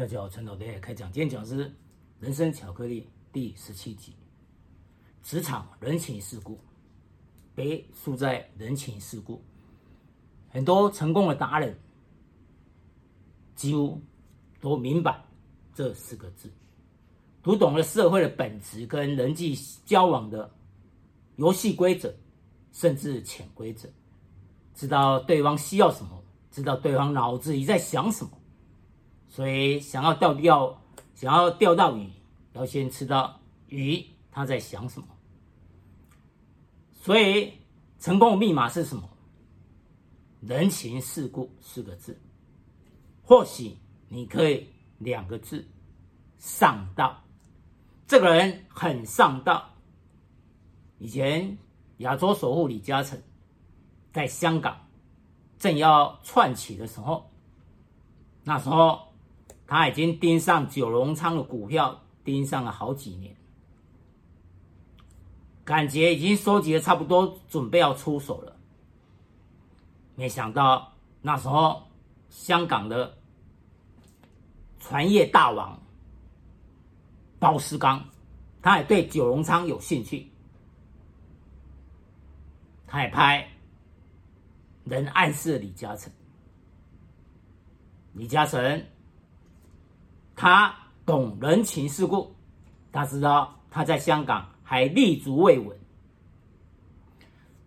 大家好，陈老爹开讲。今天讲是《人生巧克力》第十七集：职场人情世故。别输在人情世故。很多成功的达人几乎都明白这四个字，读懂了社会的本质跟人际交往的游戏规则，甚至潜规则，知道对方需要什么，知道对方脑子里在想什么。所以，想要钓钓，想要钓到鱼，要先知道鱼他在想什么。所以，成功的密码是什么？人情世故四个字。或许你可以两个字：上道。这个人很上道。以前亚洲首富李嘉诚在香港正要窜起的时候，那时候。他已经盯上九龙仓的股票，盯上了好几年，感觉已经收集的差不多，准备要出手了。没想到那时候，香港的船业大王包思刚，他也对九龙仓有兴趣，他也拍人暗示李嘉诚，李嘉诚。他懂人情世故，他知道他在香港还立足未稳，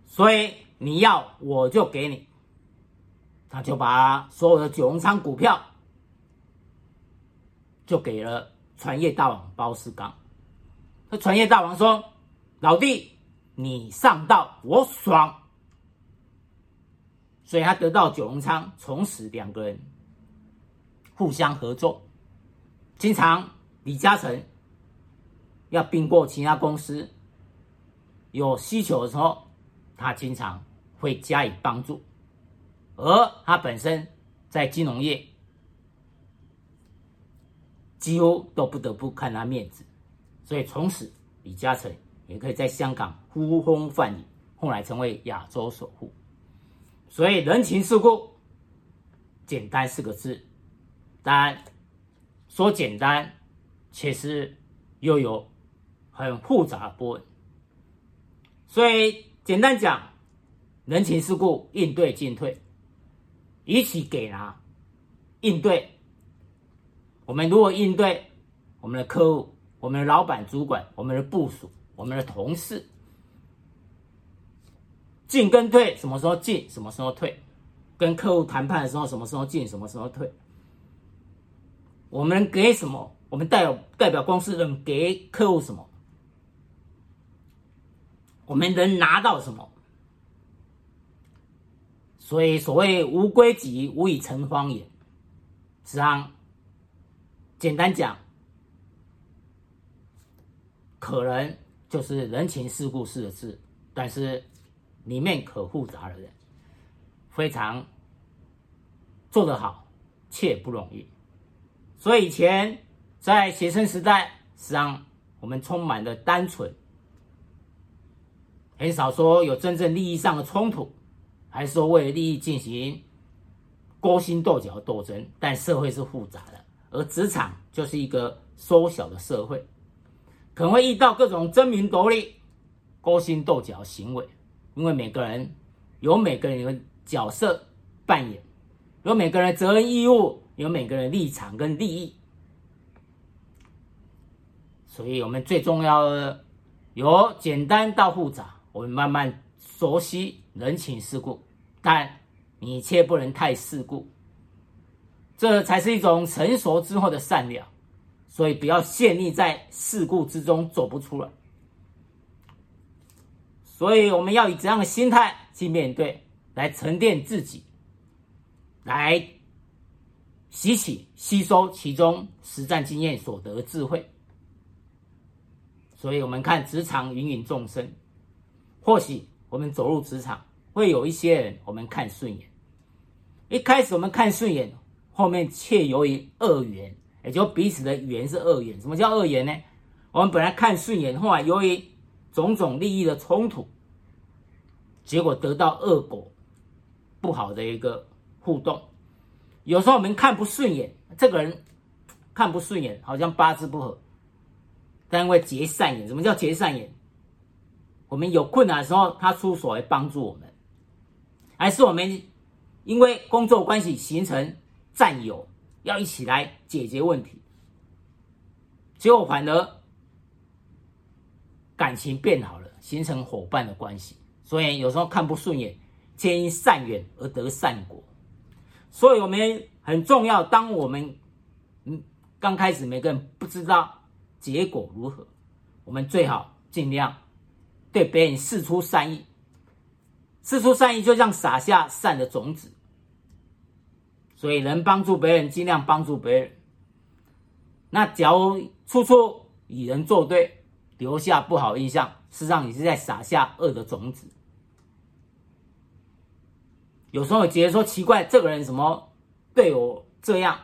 所以你要我就给你，他就把所有的九龙仓股票就给了船业大王包世刚。那船业大王说：“老弟，你上道，我爽。”所以他得到九龙仓，从此两个人互相合作。经常李嘉诚要并购其他公司，有需求的时候，他经常会加以帮助，而他本身在金融业几乎都不得不看他面子，所以从此李嘉诚也可以在香港呼风唤雨，后来成为亚洲首富。所以人情世故，简单四个字，但。说简单，其实又有很复杂的部分。所以简单讲，人情世故，应对进退，一起给拿，应对。我们如果应对我们的客户、我们的老板、主管、我们的部署、我们的同事，进跟退，什么时候进，什么时候退？跟客户谈判的时候，什么时候进，什么时候退？我们给什么？我们代表代表公司能给客户什么？我们能拿到什么？所以所谓无规矩，无以成方圆。实际上，简单讲，可能就是人情世故四个字，但是里面可复杂的人，非常做得好，却不容易。所以以前在学生时代，实际上我们充满了单纯，很少说有真正利益上的冲突，还是说为了利益进行勾心斗角斗争。但社会是复杂的，而职场就是一个缩小的社会，可能会遇到各种争名夺利、勾心斗角行为，因为每个人有每个人的角色扮演，有每个人责任义务。有每个人立场跟利益，所以我们最重要的由简单到复杂，我们慢慢熟悉人情世故，但你却不能太世故，这才是一种成熟之后的善良。所以不要陷溺在世故之中走不出来。所以我们要以怎样的心态去面对，来沉淀自己，来。吸取、吸收其中实战经验所得智慧，所以我们看职场芸芸众生，或许我们走入职场，会有一些人我们看顺眼，一开始我们看顺眼，后面却由于恶缘，也就彼此的缘是恶缘。什么叫恶缘呢？我们本来看顺眼，后来由于种种利益的冲突，结果得到恶果，不好的一个互动。有时候我们看不顺眼，这个人看不顺眼，好像八字不合，但因为结善缘。什么叫结善缘？我们有困难的时候，他出手来帮助我们，还是我们因为工作关系形成战友，要一起来解决问题，结果反而感情变好了，形成伙伴的关系。所以有时候看不顺眼，皆因善缘而得善果。所以我们很重要，当我们嗯刚开始每个人不知道结果如何，我们最好尽量。对别人释出善意，释出善意就像撒下善的种子，所以能帮助别人，尽量帮助别人。那假如处处与人作对，留下不好印象，实际上你是在撒下恶的种子。有时候觉得说奇怪，这个人怎么对我这样？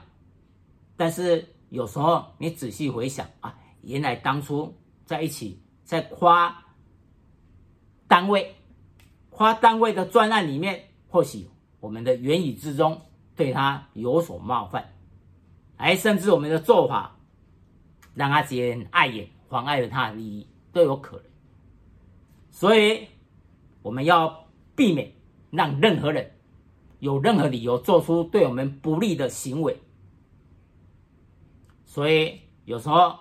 但是有时候你仔细回想啊，原来当初在一起在夸。单位，夸单位的专案里面，或许我们的言语之中对他有所冒犯，哎，甚至我们的做法让他觉得碍眼，妨碍了他的利益，都有可能。所以我们要避免让任何人有任何理由做出对我们不利的行为。所以有时候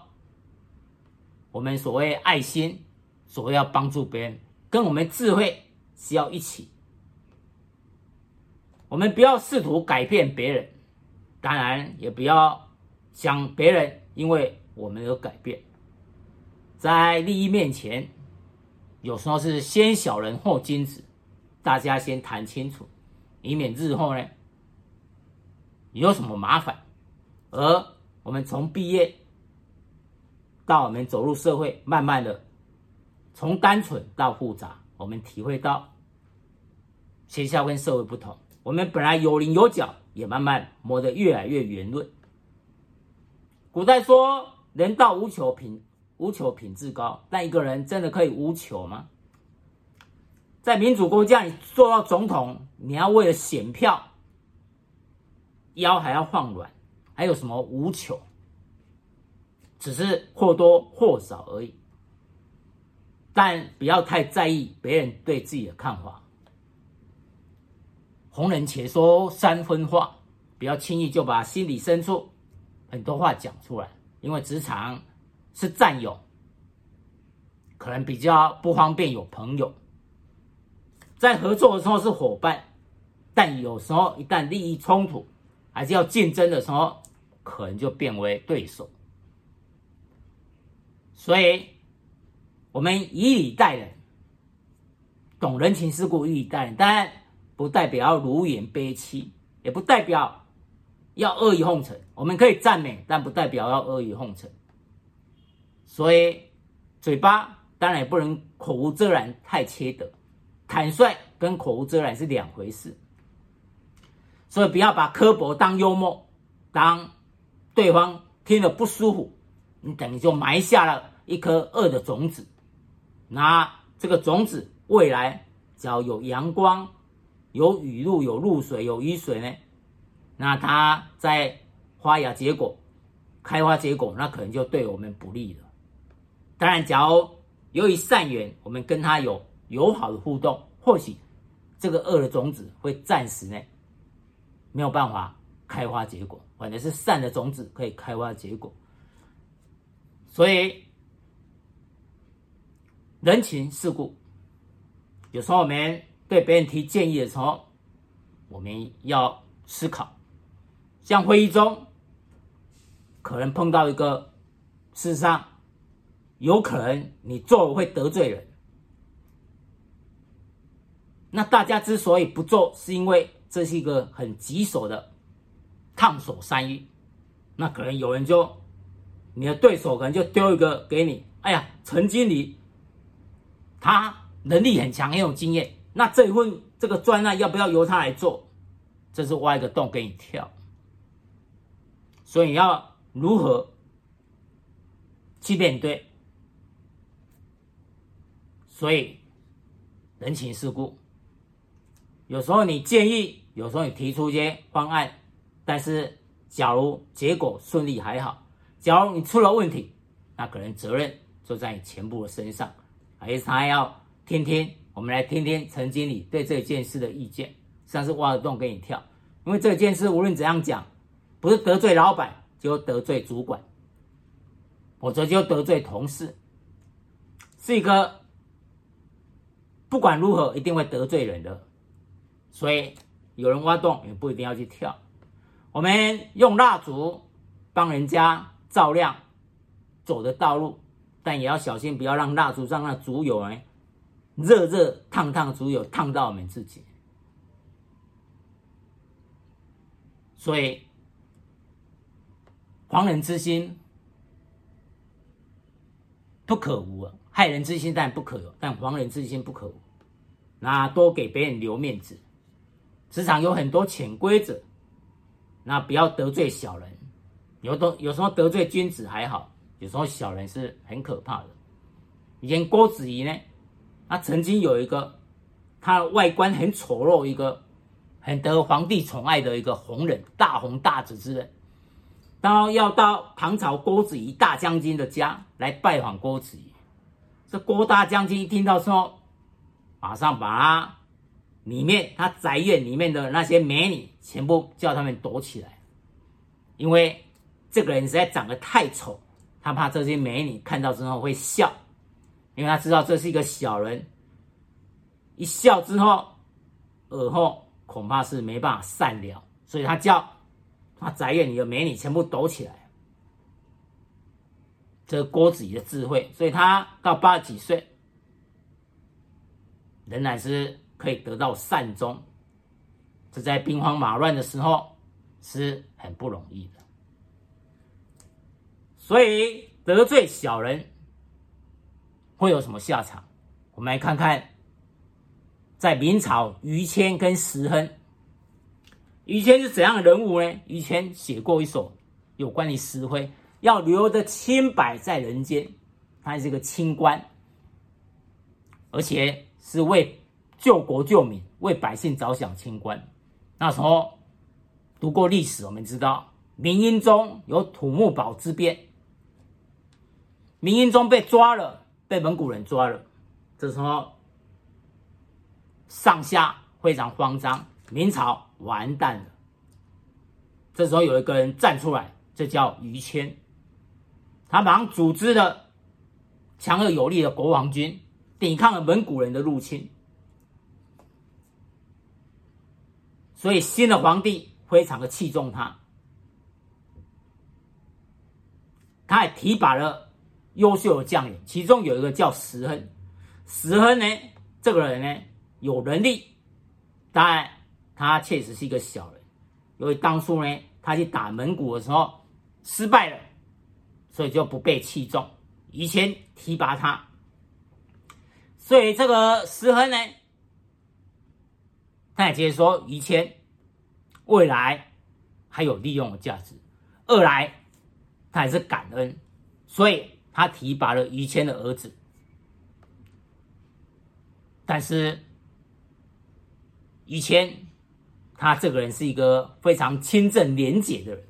我们所谓爱心，所谓要帮助别人。跟我们智慧是要一起，我们不要试图改变别人，当然也不要想别人因为我们有改变。在利益面前，有时候是先小人后君子，大家先谈清楚，以免日后呢有什么麻烦。而我们从毕业到我们走入社会，慢慢的。从单纯到复杂，我们体会到学校跟社会不同。我们本来有棱有角，也慢慢磨得越来越圆润。古代说“人道无求品，无求品质高”，但一个人真的可以无求吗？在民主国家，你做到总统，你要为了选票，腰还要放软，还有什么无求？只是或多或少而已。但不要太在意别人对自己的看法。红人且说三分话，不要轻易就把心里深处很多话讲出来。因为职场是战友，可能比较不方便有朋友。在合作的时候是伙伴，但有时候一旦利益冲突，还是要竞争的时候，可能就变为对手。所以。我们以礼待人，懂人情世故，以礼待人，当然不代表要如颜悲戚，也不代表要阿谀奉承。我们可以赞美，但不代表要阿谀奉承。所以，嘴巴当然也不能口无遮拦，太缺德。坦率跟口无遮拦是两回事。所以，不要把刻薄当幽默，当对方听了不舒服，你等于就埋下了一颗恶的种子。那这个种子未来只要有阳光、有雨露、有露水、有雨水呢，那它在发芽结果、开花结果，那可能就对我们不利了。当然，假如由于善缘，我们跟他有友好的互动，或许这个恶的种子会暂时呢没有办法开花结果，反正是善的种子可以开花结果。所以。人情世故，有时候我们对别人提建议的时候，我们要思考。像会议中，可能碰到一个，事实上有可能你做会得罪人。那大家之所以不做，是因为这是一个很棘手的烫手山芋。那可能有人就，你的对手可能就丢一个给你，哎呀，陈经理。他能力很强，很有经验。那这一份这个专案要不要由他来做？这是挖一个洞给你跳。所以要如何去面对？所以人情世故，有时候你建议，有时候你提出一些方案，但是假如结果顺利还好，假如你出了问题，那可能责任就在你前部的身上，还是他要听听，我们来听听陈经理对这件事的意见，像是挖个洞给你跳，因为这件事无论怎样讲，不是得罪老板就得罪主管，否则就得罪同事，是一个不管如何一定会得罪人的，所以有人挖洞也不一定要去跳。我们用蜡烛帮人家照亮走的道路，但也要小心，不要让蜡烛上那烛油呢，热热烫烫烛油烫到我们自己。所以，防人之心不可无啊，害人之心但不可有，但防人之心不可无。那多给别人留面子，职场有很多潜规则。那不要得罪小人，有的有时候得罪君子还好，有时候小人是很可怕的。以前郭子仪呢，他曾经有一个，他外观很丑陋，一个很得皇帝宠爱的一个红人，大红大紫之人，当要到唐朝郭子仪大将军的家来拜访郭子仪，这郭大将军一听到说，马上把他。里面他宅院里面的那些美女，全部叫他们躲起来，因为这个人实在长得太丑，他怕这些美女看到之后会笑，因为他知道这是一个小人，一笑之后，而后恐怕是没办法善了，所以他叫他宅院里的美女全部躲起来。这个郭子仪的智慧，所以他到八十几岁，仍然是。可以得到善终，这在兵荒马乱的时候是很不容易的。所以得罪小人会有什么下场？我们来看看，在明朝于谦跟石亨，于谦是怎样的人物呢？于谦写过一首有关于石灰，要留得清白在人间，他是一个清官，而且是为。救国救民，为百姓着想，清官。那时候读过历史，我们知道明英宗有土木堡之变，明英宗被抓了，被蒙古人抓了。这时候上下非常慌张，明朝完蛋了。这时候有一个人站出来，这叫于谦，他马上组织了强而有力的国王军，抵抗了蒙古人的入侵。所以新的皇帝非常的器重他，他还提拔了优秀的将领，其中有一个叫石亨。石亨呢，这个人呢有能力，当然他确实是一个小人，因为当初呢他去打蒙古的时候失败了，所以就不被器重。以前提拔他，所以这个石亨呢。他也接着说，于谦未来还有利用的价值。二来，他还是感恩，所以他提拔了于谦的儿子。但是，于谦他这个人是一个非常清正廉洁的人，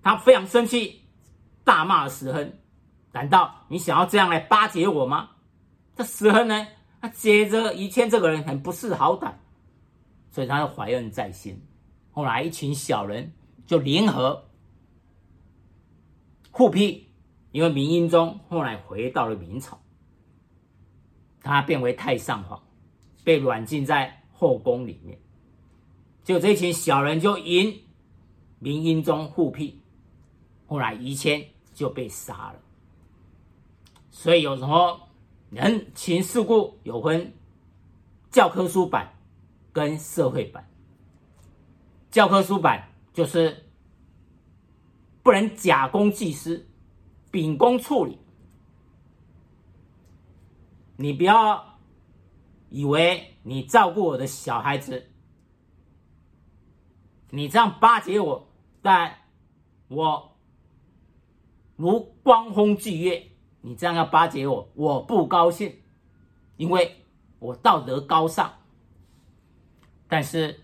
他非常生气，大骂石亨：“难道你想要这样来巴结我吗？”这石亨呢，他觉得于谦这个人很不识好歹。所以他就怀恨在心，后来一群小人就联合复辟，因为明英宗后来回到了明朝，他变为太上皇，被软禁在后宫里面，就这群小人就引明英宗复辟，后来于谦就被杀了。所以有时候人情世故有分教科书版。跟社会版，教科书版就是不能假公济私，秉公处理。你不要以为你照顾我的小孩子，你这样巴结我，但我如光风霁月，你这样要巴结我，我不高兴，因为我道德高尚。但是，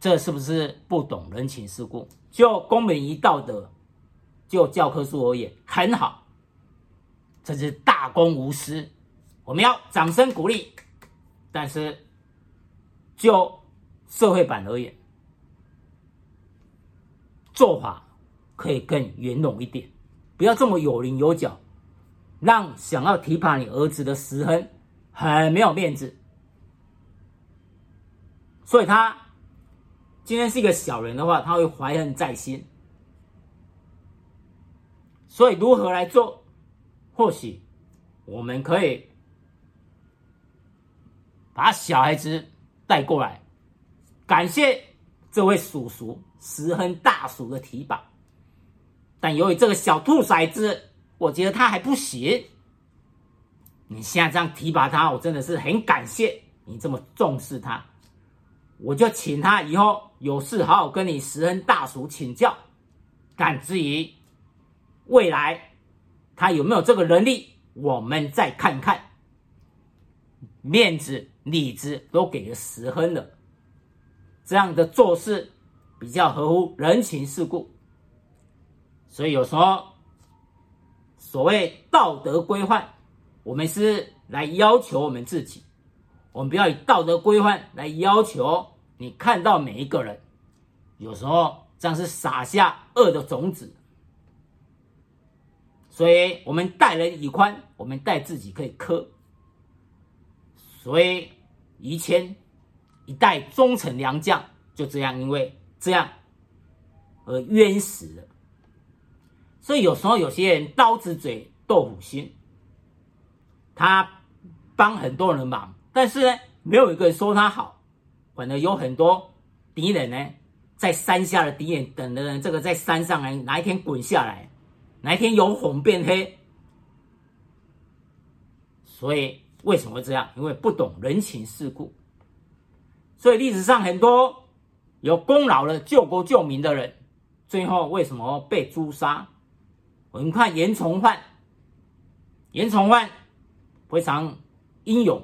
这是不是不懂人情世故？就公民与道德，就教科书而言，很好，这是大公无私，我们要掌声鼓励。但是，就社会版而言，做法可以更圆融一点，不要这么有棱有角，让想要提拔你儿子的石亨很没有面子。所以他今天是一个小人的话，他会怀恨在心。所以如何来做？或许我们可以把小孩子带过来，感谢这位叔叔石亨大叔的提拔。但由于这个小兔崽子，我觉得他还不行。你现在这样提拔他，我真的是很感谢你这么重视他。我就请他以后有事好好跟你石亨大叔请教，但至于未来他有没有这个能力，我们再看看。面子、里子都给了石亨了，这样的做事比较合乎人情世故。所以有时候所谓道德规范，我们是来要求我们自己。我们不要以道德规范来要求你看到每一个人，有时候这样是撒下恶的种子。所以，我们待人以宽，我们待自己可以苛。所以，于谦一代忠臣良将就这样，因为这样而冤死了。所以，有时候有些人刀子嘴豆腐心，他帮很多人忙。但是呢，没有一个人说他好，反而有很多敌人呢，在山下的敌人等的人，这个在山上呢，哪一天滚下来，哪一天由红变黑。所以为什么会这样？因为不懂人情世故。所以历史上很多有功劳的救国救民的人，最后为什么被诛杀？我们看严从焕，严从焕非常英勇。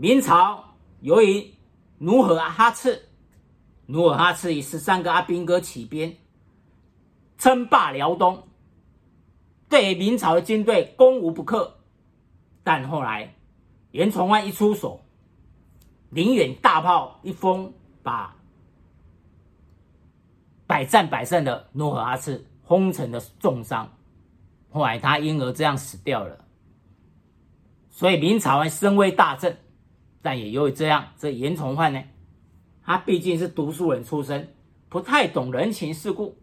明朝由于努尔哈赤，努尔哈赤以十三个阿兵哥起兵，称霸辽东，对明朝的军队攻无不克。但后来袁崇焕一出手，宁远大炮一轰，把百战百胜的努尔哈赤轰成了重伤。后来他因而这样死掉了。所以明朝还声威大振。但也由于这样，这严从焕呢，他毕竟是读书人出身，不太懂人情世故。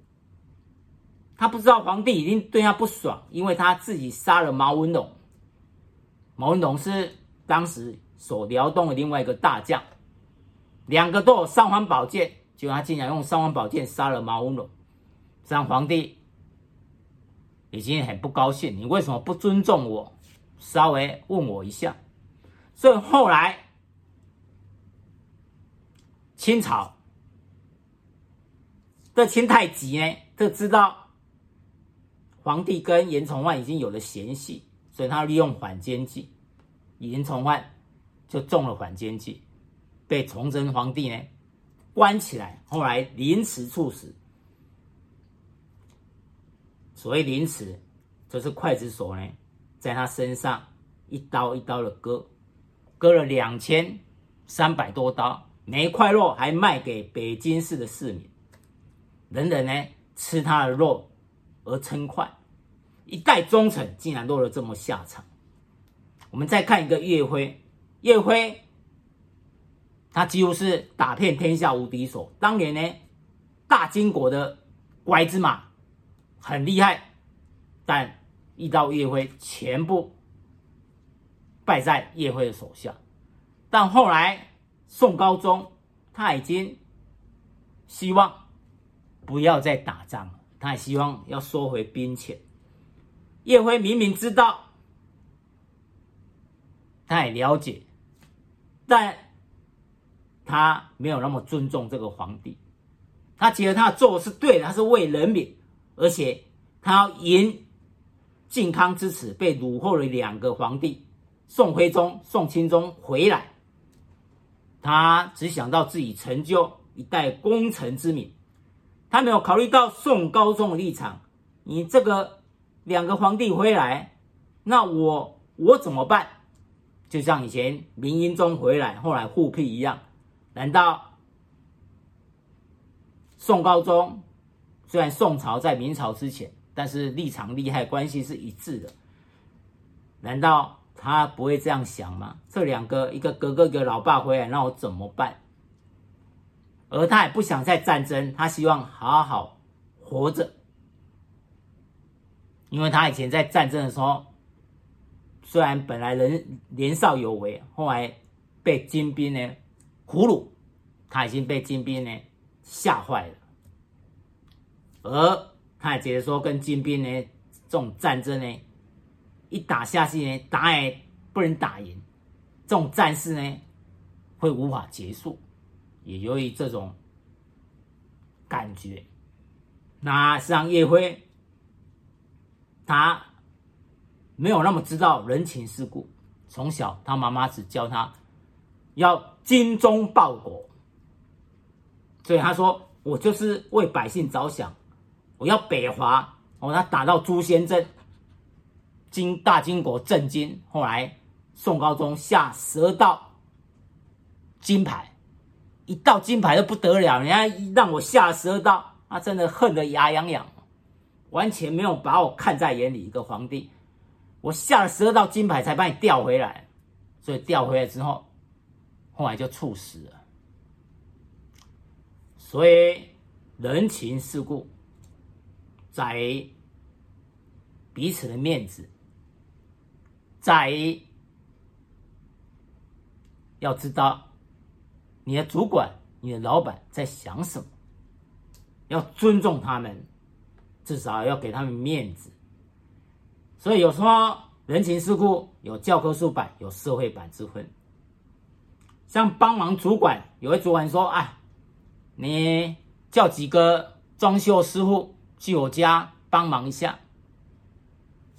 他不知道皇帝已经对他不爽，因为他自己杀了毛文龙。毛文龙是当时守辽东的另外一个大将，两个都有三环宝剑，结果他竟然用三环宝剑杀了毛文龙，让皇帝已经很不高兴。你为什么不尊重我？稍微问我一下。所以后来。清朝的清太极呢，就知道皇帝跟严从焕已经有了嫌隙，所以他利用缓奸计，严从焕就中了缓奸计，被崇祯皇帝呢关起来，后来凌迟处死。所谓凌迟，就是刽子手呢，在他身上一刀一刀的割，割了两千三百多刀。每一块肉还卖给北京市的市民，人人呢吃他的肉而称快，一代忠臣竟然落了这么下场。我们再看一个岳辉，岳辉他几乎是打遍天下无敌手，当年呢大金国的拐子马很厉害，但遇到岳辉全部败在岳辉的手下，但后来。宋高宗他已经希望不要再打仗了，他也希望要收回兵权。岳辉明明知道，他也了解，但他没有那么尊重这个皇帝。他觉得他做的是对的，他是为人民，而且他要赢靖康之耻，被掳后的两个皇帝宋徽宗、宋钦宗回来。他只想到自己成就一代功臣之名，他没有考虑到宋高宗的立场。你这个两个皇帝回来，那我我怎么办？就像以前明英宗回来，后来复辟一样，难道宋高宗虽然宋朝在明朝之前，但是立场利害关系是一致的，难道？他不会这样想吗？这两个，一个哥哥，一个老爸回来，那我怎么办？而他也不想再战争，他希望好好活着，因为他以前在战争的时候，虽然本来人年少有为，后来被金兵呢俘虏，他已经被金兵呢吓坏了，而他也觉得说跟金兵呢这种战争呢。一打下去呢，打也不能打赢，这种战事呢会无法结束。也由于这种感觉，那实际上叶辉他没有那么知道人情世故。从小他妈妈只教他要精忠报国，所以他说：“我就是为百姓着想，我要北伐。”哦，他打到朱仙镇。金大金国震惊，后来宋高宗下十二道金牌，一道金牌都不得了，人家让我下十二道，他真的恨得牙痒痒，完全没有把我看在眼里。一个皇帝，我下了十二道金牌才把你调回来，所以调回来之后，后来就猝死了。所以人情世故，在彼此的面子。在要知道你的主管、你的老板在想什么，要尊重他们，至少要给他们面子。所以有时候人情世故有教科书版、有社会版之分。像帮忙主管，有位主管说：“啊，你叫几个装修师傅去我家帮忙一下。”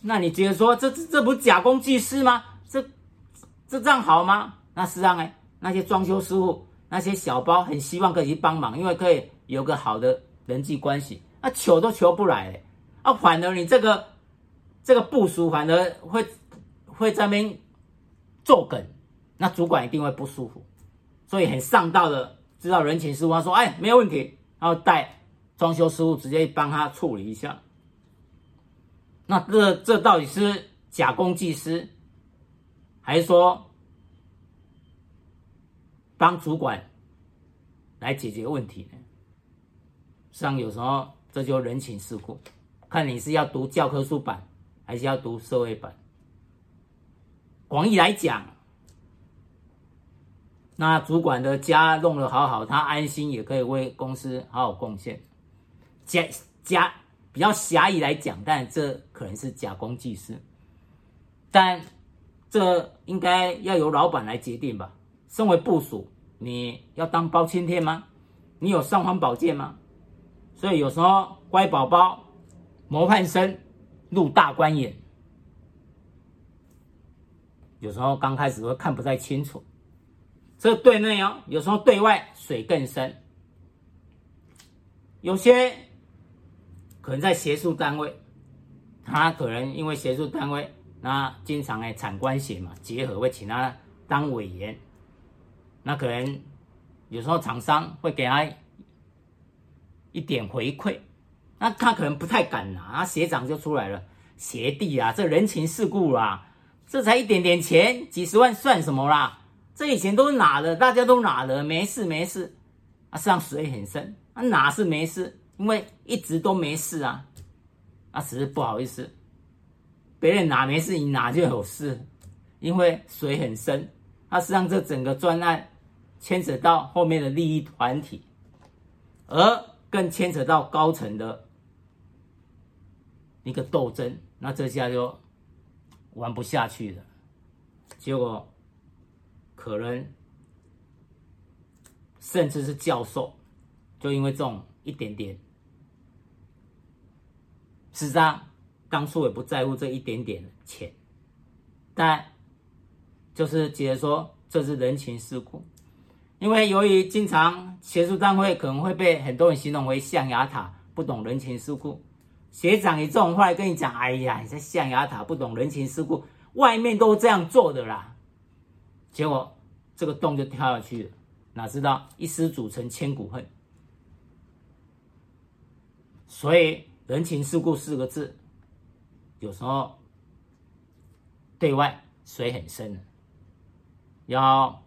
那你觉得说这这这不假公济私吗？这这这样好吗？那实际上呢，那些装修师傅、那些小包很希望可以去帮忙，因为可以有个好的人际关系。那求都求不来，啊，反而你这个这个部署反而会会在那边作梗，那主管一定会不舒服。所以很上道的知道人情世故，他说哎，没有问题，然后带装修师傅直接帮他处理一下。那这这到底是假公济私，还是说帮主管来解决问题呢？实际上，有时候这就人情世故，看你是要读教科书版，还是要读社会版。广义来讲，那主管的家弄得好好，他安心也可以为公司好好贡献。家家。比较狭义来讲，但这可能是假公济私，但这应该要由老板来决定吧。身为部属，你要当包青天吗？你有尚方宝剑吗？所以有时候乖宝宝、模范生入大官眼，有时候刚开始会看不太清楚。这对内哦，有时候对外水更深，有些。可能在学术单位，他可能因为学术单位，那经常哎产官学嘛结合，会请他当委员。那可能有时候厂商会给他一点回馈，那他可能不太敢拿，那学长就出来了，学弟啊，这人情世故啦，这才一点点钱，几十万算什么啦？这以前都是拿的，大家都拿的，没事没事。啊，实际上水很深，啊哪是没事？因为一直都没事啊，那只是不好意思，别人拿没事，你拿就有事，因为水很深，它实际上这整个专案牵扯到后面的利益团体，而更牵扯到高层的一个斗争，那这下就玩不下去了，结果可能甚至是教授，就因为这种一点点。实际上，当初也不在乎这一点点钱，但就是觉得说这是人情世故。因为由于经常协助单位可能会被很多人形容为象牙塔，不懂人情世故。学长以这种话来跟你讲，哎呀，你在象牙塔不懂人情世故，外面都这样做的啦。结果这个洞就跳下去了，哪知道一失足成千古恨。所以人情世故四个字，有时候对外水很深，要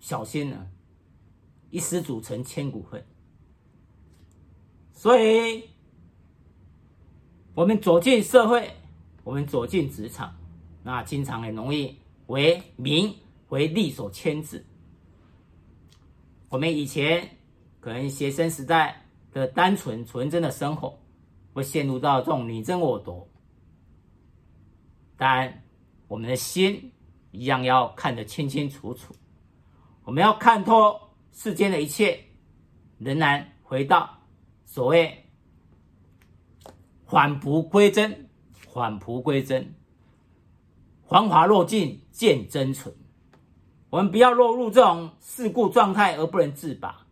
小心了，一失足成千古恨。所以。我们走进社会，我们走进职场，那经常很容易为名为利所牵制。我们以前可能学生时代的单纯纯真的生活，会陷入到这种你争我夺。但我们的心一样要看得清清楚楚，我们要看透世间的一切，仍然回到所谓。返璞归真，返璞归真，繁华落尽见真纯。我们不要落入这种世故状态而不能自拔。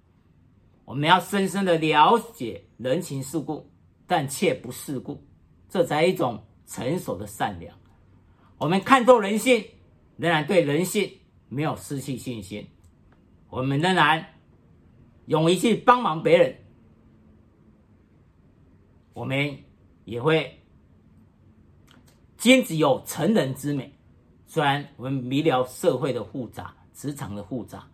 我们要深深的了解人情世故，但切不世故，这才一种成熟的善良。我们看透人性，仍然对人性没有失去信心。我们仍然勇于去帮忙别人。我们。也会坚持有成人之美，虽然我们迷了社会的复杂、职场的复杂，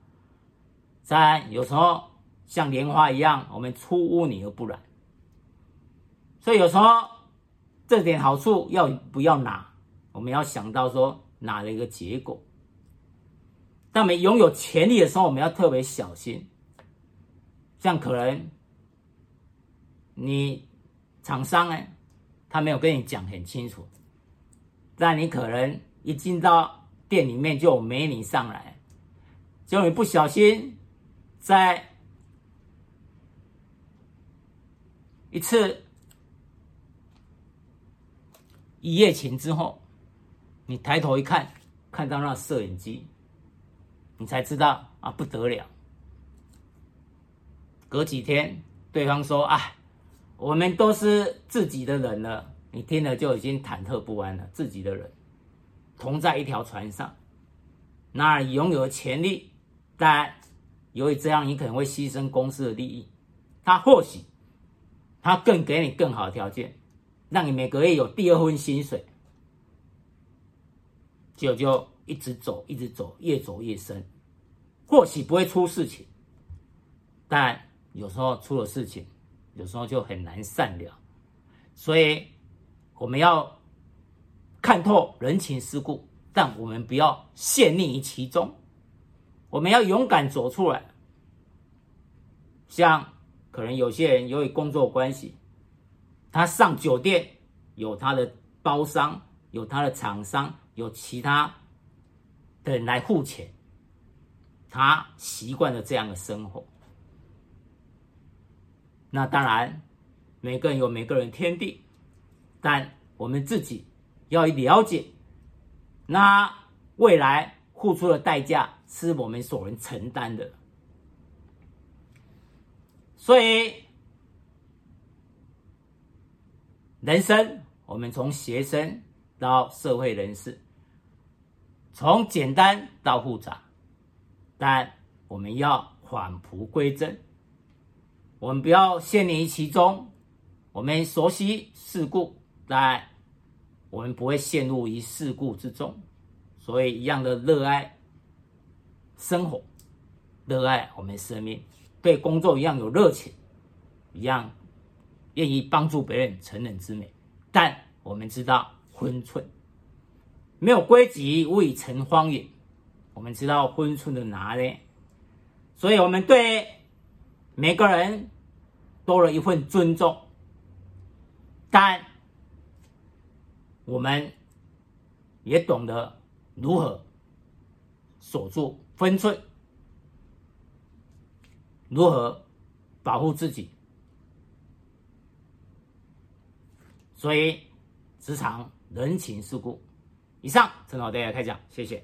但有时候像莲花一样，我们出污泥而不染。所以有时候这点好处要不要拿，我们要想到说拿了一个结果。当我们拥有权利的时候，我们要特别小心。像可能你厂商呢？他没有跟你讲很清楚，但你可能一进到店里面就有美女上来，结果你不小心在一次一夜情之后，你抬头一看，看到那摄影机，你才知道啊，不得了。隔几天，对方说啊。我们都是自己的人了，你听了就已经忐忑不安了。自己的人，同在一条船上，那拥有权利，但由于这样，你可能会牺牲公司的利益。他或许他更给你更好的条件，让你每个月有第二份薪水，就就一直走，一直走，越走越深。或许不会出事情，但有时候出了事情。有时候就很难善了，所以我们要看透人情世故，但我们不要陷溺于其中，我们要勇敢走出来。像可能有些人由于工作关系，他上酒店有他的包商，有他的厂商，有其他的人来付钱，他习惯了这样的生活。那当然，每个人有每个人天地，但我们自己要了解，那未来付出的代价是我们所能承担的。所以，人生我们从学生到社会人士，从简单到复杂，但我们要返璞归真。我们不要陷溺其中，我们熟悉世故，但我们不会陷入于世故之中。所以，一样的热爱生活，热爱我们生命，对工作一样有热情，一样愿意帮助别人，成人之美。但我们知道分寸，没有规矩，未成方圆。我们知道分寸的拿捏，所以我们对。每个人多了一份尊重，但我们也懂得如何守住分寸，如何保护自己。所以，职场人情世故。以上，陈老大家开讲，谢谢。